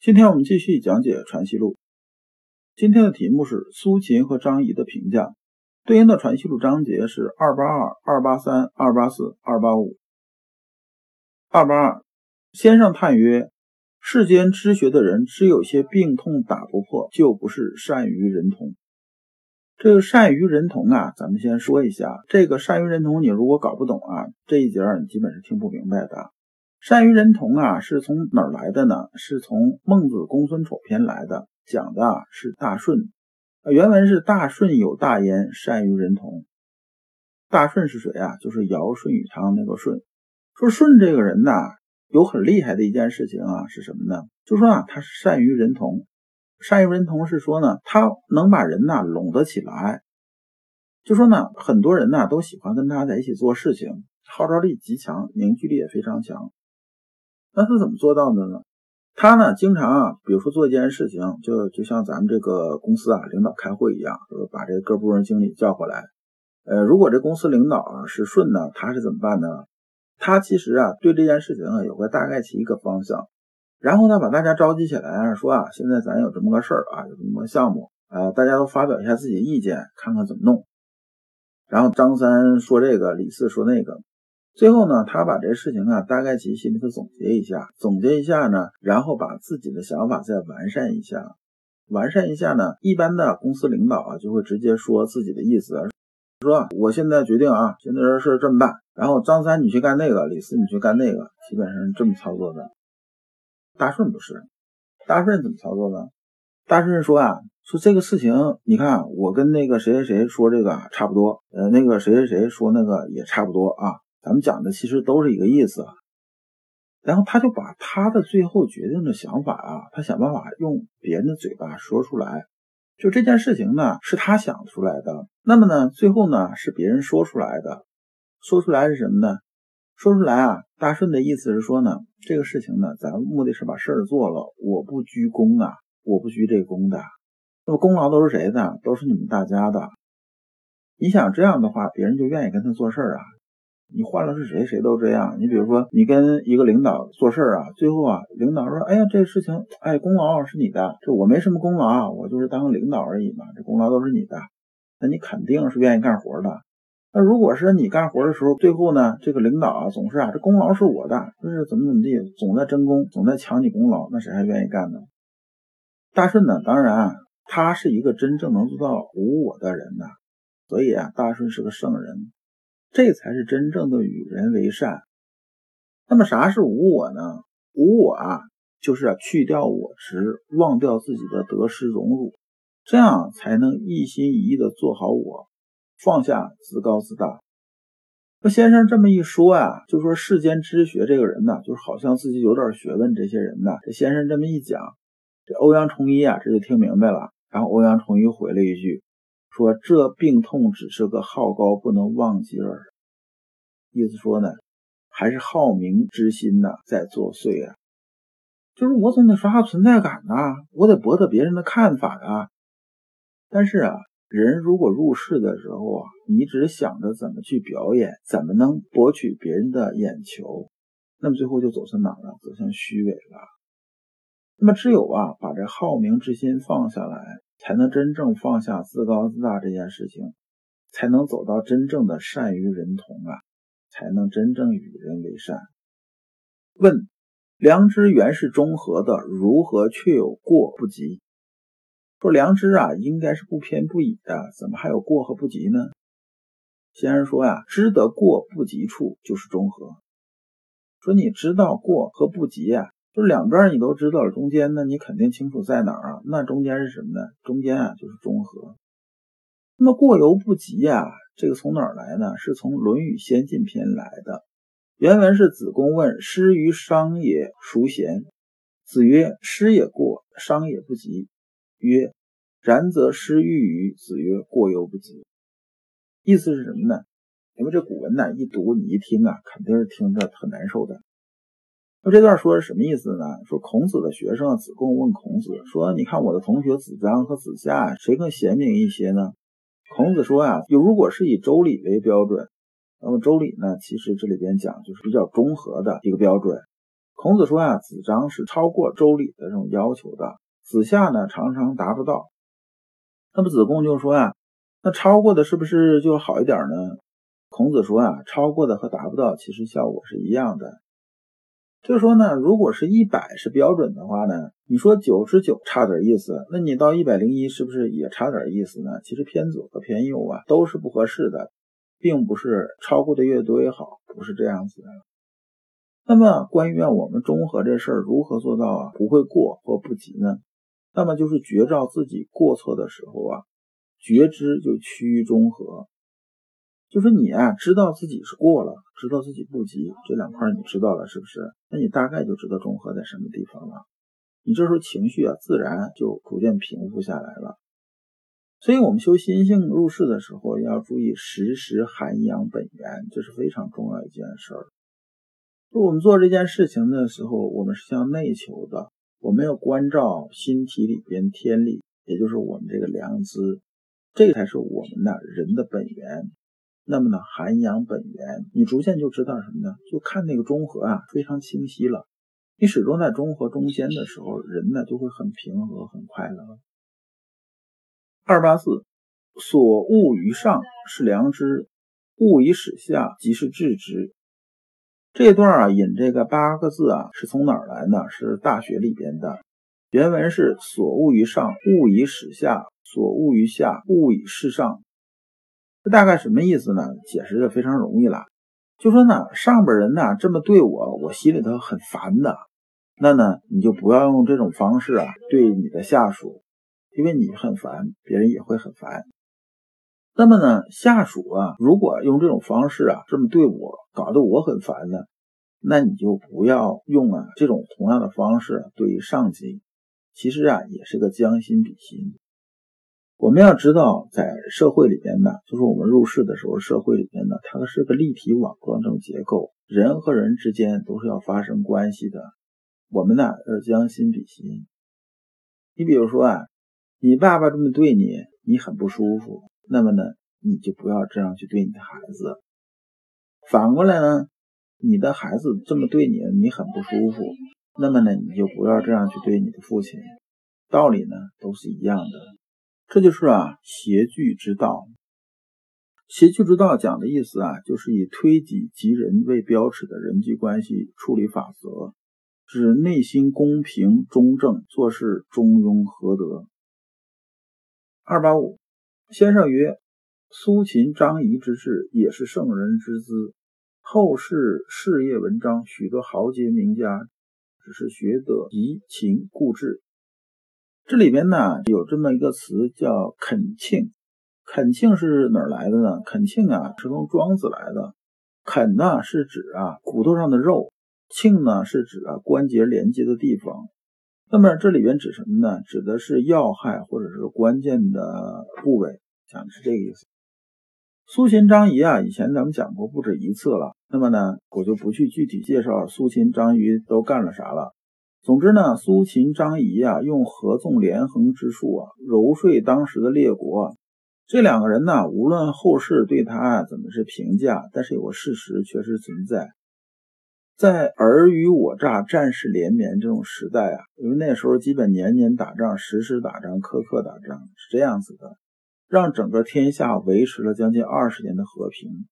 今天我们继续讲解《传习录》，今天的题目是苏秦和张仪的评价，对应的《传习录》章节是二八二、二八三、二八四、二八五。二八二，先生叹曰：“世间知学的人，只有些病痛打不破，就不是善于人同。”这个善于人同啊，咱们先说一下，这个善于人同，你如果搞不懂啊，这一节你基本是听不明白的。善于人同啊，是从哪儿来的呢？是从《孟子公孙丑篇》来的，讲的是大顺。原文是“大顺有大焉，善于人同。”大顺是谁啊？就是尧舜禹汤那个舜。说舜这个人呐，有很厉害的一件事情啊，是什么呢？就说啊，他是善于人同。善于人同是说呢，他能把人呐拢得起来。就说呢，很多人呐都喜欢跟他在一起做事情，号召力极强，凝聚力也非常强。那他怎么做到的呢？他呢，经常啊，比如说做一件事情，就就像咱们这个公司啊，领导开会一样，说把这各部门经理叫过来。呃，如果这公司领导啊是顺呢，他是怎么办呢？他其实啊，对这件事情啊有个大概其一个方向，然后呢，把大家召集起来，说啊，现在咱有这么个事儿啊，有这么个项目啊，大家都发表一下自己的意见，看看怎么弄。然后张三说这个，李四说那个。最后呢，他把这事情啊大概其心里头总结一下，总结一下呢，然后把自己的想法再完善一下，完善一下呢，一般的公司领导啊就会直接说自己的意思，说我现在决定啊，现在这事这么办，然后张三你去干那个，李四你去干那个，基本上是这么操作的。大顺不是，大顺怎么操作呢？大顺说啊，说这个事情，你看我跟那个谁谁谁说这个差不多，呃，那个谁谁谁说那个也差不多啊。咱们讲的其实都是一个意思，然后他就把他的最后决定的想法啊，他想办法用别人的嘴巴说出来。就这件事情呢，是他想出来的。那么呢，最后呢是别人说出来的。说出来是什么呢？说出来啊，大顺的意思是说呢，这个事情呢，咱们目的是把事儿做了，我不居功啊，我不居这功的。那么功劳都是谁的？都是你们大家的。你想这样的话，别人就愿意跟他做事儿啊。你换了是谁，谁都这样。你比如说，你跟一个领导做事啊，最后啊，领导说：“哎呀，这个事情，哎，功劳是你的，这我没什么功劳，我就是当个领导而已嘛，这功劳都是你的。”那你肯定是愿意干活的。那如果是你干活的时候，最后呢，这个领导啊，总是啊，这功劳是我的，就是怎么怎么地，总在争功，总在抢你功劳，那谁还愿意干呢？大顺呢，当然他是一个真正能做到无我的人呐，所以啊，大顺是个圣人。这才是真正的与人为善。那么啥是无我呢？无我啊，就是去掉我执，忘掉自己的得失荣辱，这样才能一心一意的做好我，放下自高自大。那先生这么一说啊，就说世间知学这个人呢，就是好像自己有点学问。这些人呢，这先生这么一讲，这欧阳崇一啊，这就听明白了。然后欧阳崇一回了一句。说这病痛只是个好高不能忘记而，意思说呢，还是好名之心呐在作祟啊。就是我总得刷刷存在感呐，我得博得别人的看法啊。但是啊，人如果入世的时候啊，你只想着怎么去表演，怎么能博取别人的眼球，那么最后就走向哪了？走向虚伪了。那么只有啊，把这好名之心放下来。才能真正放下自高自大这件事情，才能走到真正的善于人同啊，才能真正与人为善。问：良知原是中和的，如何却有过不及？说良知啊，应该是不偏不倚的，怎么还有过和不及呢？先生说呀，知得过不及处就是中和。说你知道过和不及啊。就是两边你都知道了，中间呢你肯定清楚在哪儿啊？那中间是什么呢？中间啊就是中和。那么过犹不及啊，这个从哪儿来呢？是从《论语先进篇》来的。原文是子贡问：“师于商也孰贤？”子曰：“师也过，商也不及。”曰：“然则师欲与？”子曰：“过犹不及。”意思是什么呢？因为这古文呢，一读你一听啊，肯定是听着很难受的。那这段说是什么意思呢？说孔子的学生子贡问孔子说：“你看我的同学子张和子夏，谁更贤明一些呢？”孔子说：“啊，如果是以周礼为标准，那么周礼呢，其实这里边讲就是比较中和的一个标准。孔子说啊，子张是超过周礼的这种要求的，子夏呢常常达不到。那么子贡就说啊，那超过的是不是就好一点呢？孔子说啊，超过的和达不到其实效果是一样的。”就说呢，如果是一百是标准的话呢，你说九十九差点意思，那你到一百零一是不是也差点意思呢？其实偏左和偏右啊都是不合适的，并不是超过的越多越好，不是这样子的。那么关于我们中和这事儿如何做到啊不会过或不及呢？那么就是觉照自己过错的时候啊，觉知就趋于中和。就说你啊，知道自己是过了，知道自己不急，这两块你知道了是不是？那你大概就知道中和在什么地方了。你这时候情绪啊，自然就逐渐平复下来了。所以，我们修心性入世的时候，要注意时时涵养本源，这是非常重要一件事儿。就我们做这件事情的时候，我们是向内求的，我们要关照心体里边天理，也就是我们这个良知，这才是我们的人的本源。那么呢，涵养本源，你逐渐就知道什么呢？就看那个中和啊，非常清晰了。你始终在中和中间的时候，人呢就会很平和、很快乐。二八四，所恶于上是良知，恶以始下即是治之。这段啊引这个八个字啊是从哪儿来呢？是《大学》里边的。原文是：所恶于上，恶以始下；所恶于下，恶以事上。这大概什么意思呢？解释的非常容易了，就说呢，上边人呢这么对我，我心里头很烦的，那呢你就不要用这种方式啊对你的下属，因为你很烦，别人也会很烦。那么呢，下属啊如果用这种方式啊这么对我，搞得我很烦呢，那你就不要用啊这种同样的方式对于上级，其实啊也是个将心比心。我们要知道，在社会里边呢，就是我们入世的时候，社会里边呢，它是个立体网状这种结构，人和人之间都是要发生关系的。我们呢要将心比心。你比如说啊，你爸爸这么对你，你很不舒服，那么呢，你就不要这样去对你的孩子。反过来呢，你的孩子这么对你，你很不舒服，那么呢，你就不要这样去对你的父亲。道理呢都是一样的。这就是啊，谐句之道。谐句之道讲的意思啊，就是以推己及人为标尺的人际关系处理法则，指内心公平中正，做事中庸和德。二八五，先生曰：“苏秦、张仪之志，也是圣人之资。后世事业文章，许多豪杰名家，只是学得怡情固志。”这里边呢有这么一个词叫恳庆，恳庆是哪儿来的呢？恳庆啊是从庄子来的，恳呢是指啊骨头上的肉，庆呢是指啊关节连接的地方。那么这里边指什么呢？指的是要害或者是关键的部位，讲的是这个意思。苏秦张仪啊，以前咱们讲过不止一次了，那么呢我就不去具体介绍苏秦张仪都干了啥了。总之呢，苏秦、张仪啊，用合纵连横之术啊，揉碎当时的列国。这两个人呢，无论后世对他怎么是评价，但是有个事实确实存在，在尔虞我诈、战事连绵这种时代啊，因为那时候基本年年打仗、时时打仗、刻刻打仗，是这样子的，让整个天下维持了将近二十年的和平，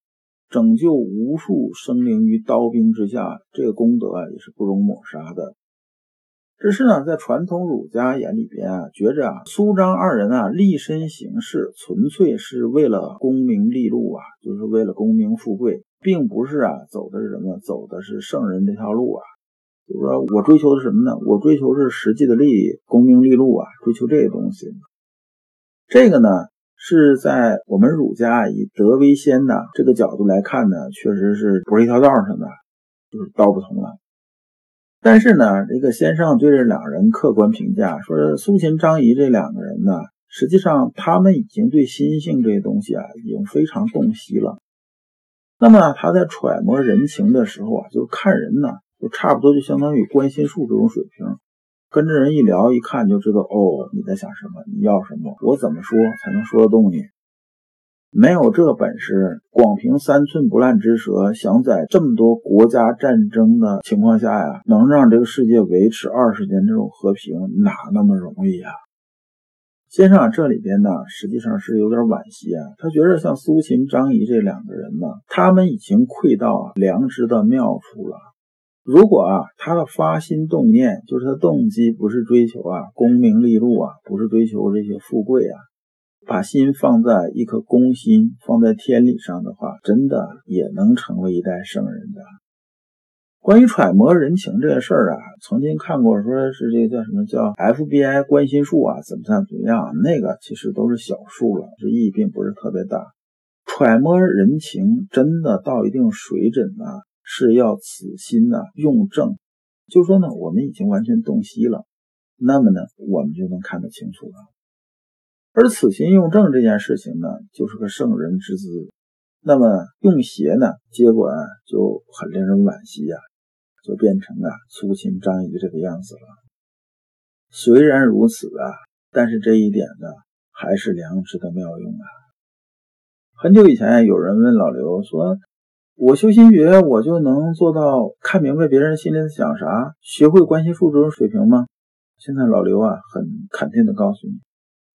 拯救无数生灵于刀兵之下，这个功德啊，也是不容抹杀的。只是呢，在传统儒家眼里边啊，觉着啊，苏张二人啊，立身行事纯粹是为了功名利禄啊，就是为了功名富贵，并不是啊，走的是什么？走的是圣人这条路啊。就是说我追求的是什么呢？我追求是实际的利益、功名利禄啊，追求这些东西。这个呢，是在我们儒家以德为先的这个角度来看呢，确实是不是一条道上的，就是道不同了。但是呢，这个先生对这两人客观评价说，苏秦、张仪这两个人呢，实际上他们已经对心性这些东西啊，已经非常洞悉了。那么他在揣摩人情的时候啊，就是看人呢，就差不多就相当于观心术这种水平，跟着人一聊，一看就知道哦，你在想什么，你要什么，我怎么说才能说得动你？没有这本事，光凭三寸不烂之舌，想在这么多国家战争的情况下呀，能让这个世界维持二十年这种和平，哪那么容易啊？先生啊，这里边呢，实际上是有点惋惜啊。他觉得像苏秦、张仪这两个人呢，他们已经窥到良知的妙处了。如果啊，他的发心动念，就是他动机不是追求啊功名利禄啊，不是追求这些富贵啊。把心放在一颗公心，放在天理上的话，真的也能成为一代圣人的。关于揣摩人情这个事儿啊，曾经看过，说是这个叫什么叫 FBI 关心术啊，怎么怎么样？那个其实都是小数了，这意义并不是特别大。揣摩人情真的到一定水准呢，是要此心呢用正，就说呢，我们已经完全洞悉了，那么呢，我们就能看得清楚了。而此心用正这件事情呢，就是个圣人之资。那么用邪呢，结果啊就很令人惋惜呀，就变成了苏秦、张仪这个样子了。虽然如此啊，但是这一点呢，还是良知的妙用啊。很久以前，有人问老刘说：“我修心学，我就能做到看明白别人心里在想啥，学会关系术这种水平吗？”现在老刘啊，很肯定的告诉你。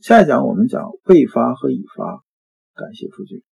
下一讲我们讲未发和已发，感谢数据。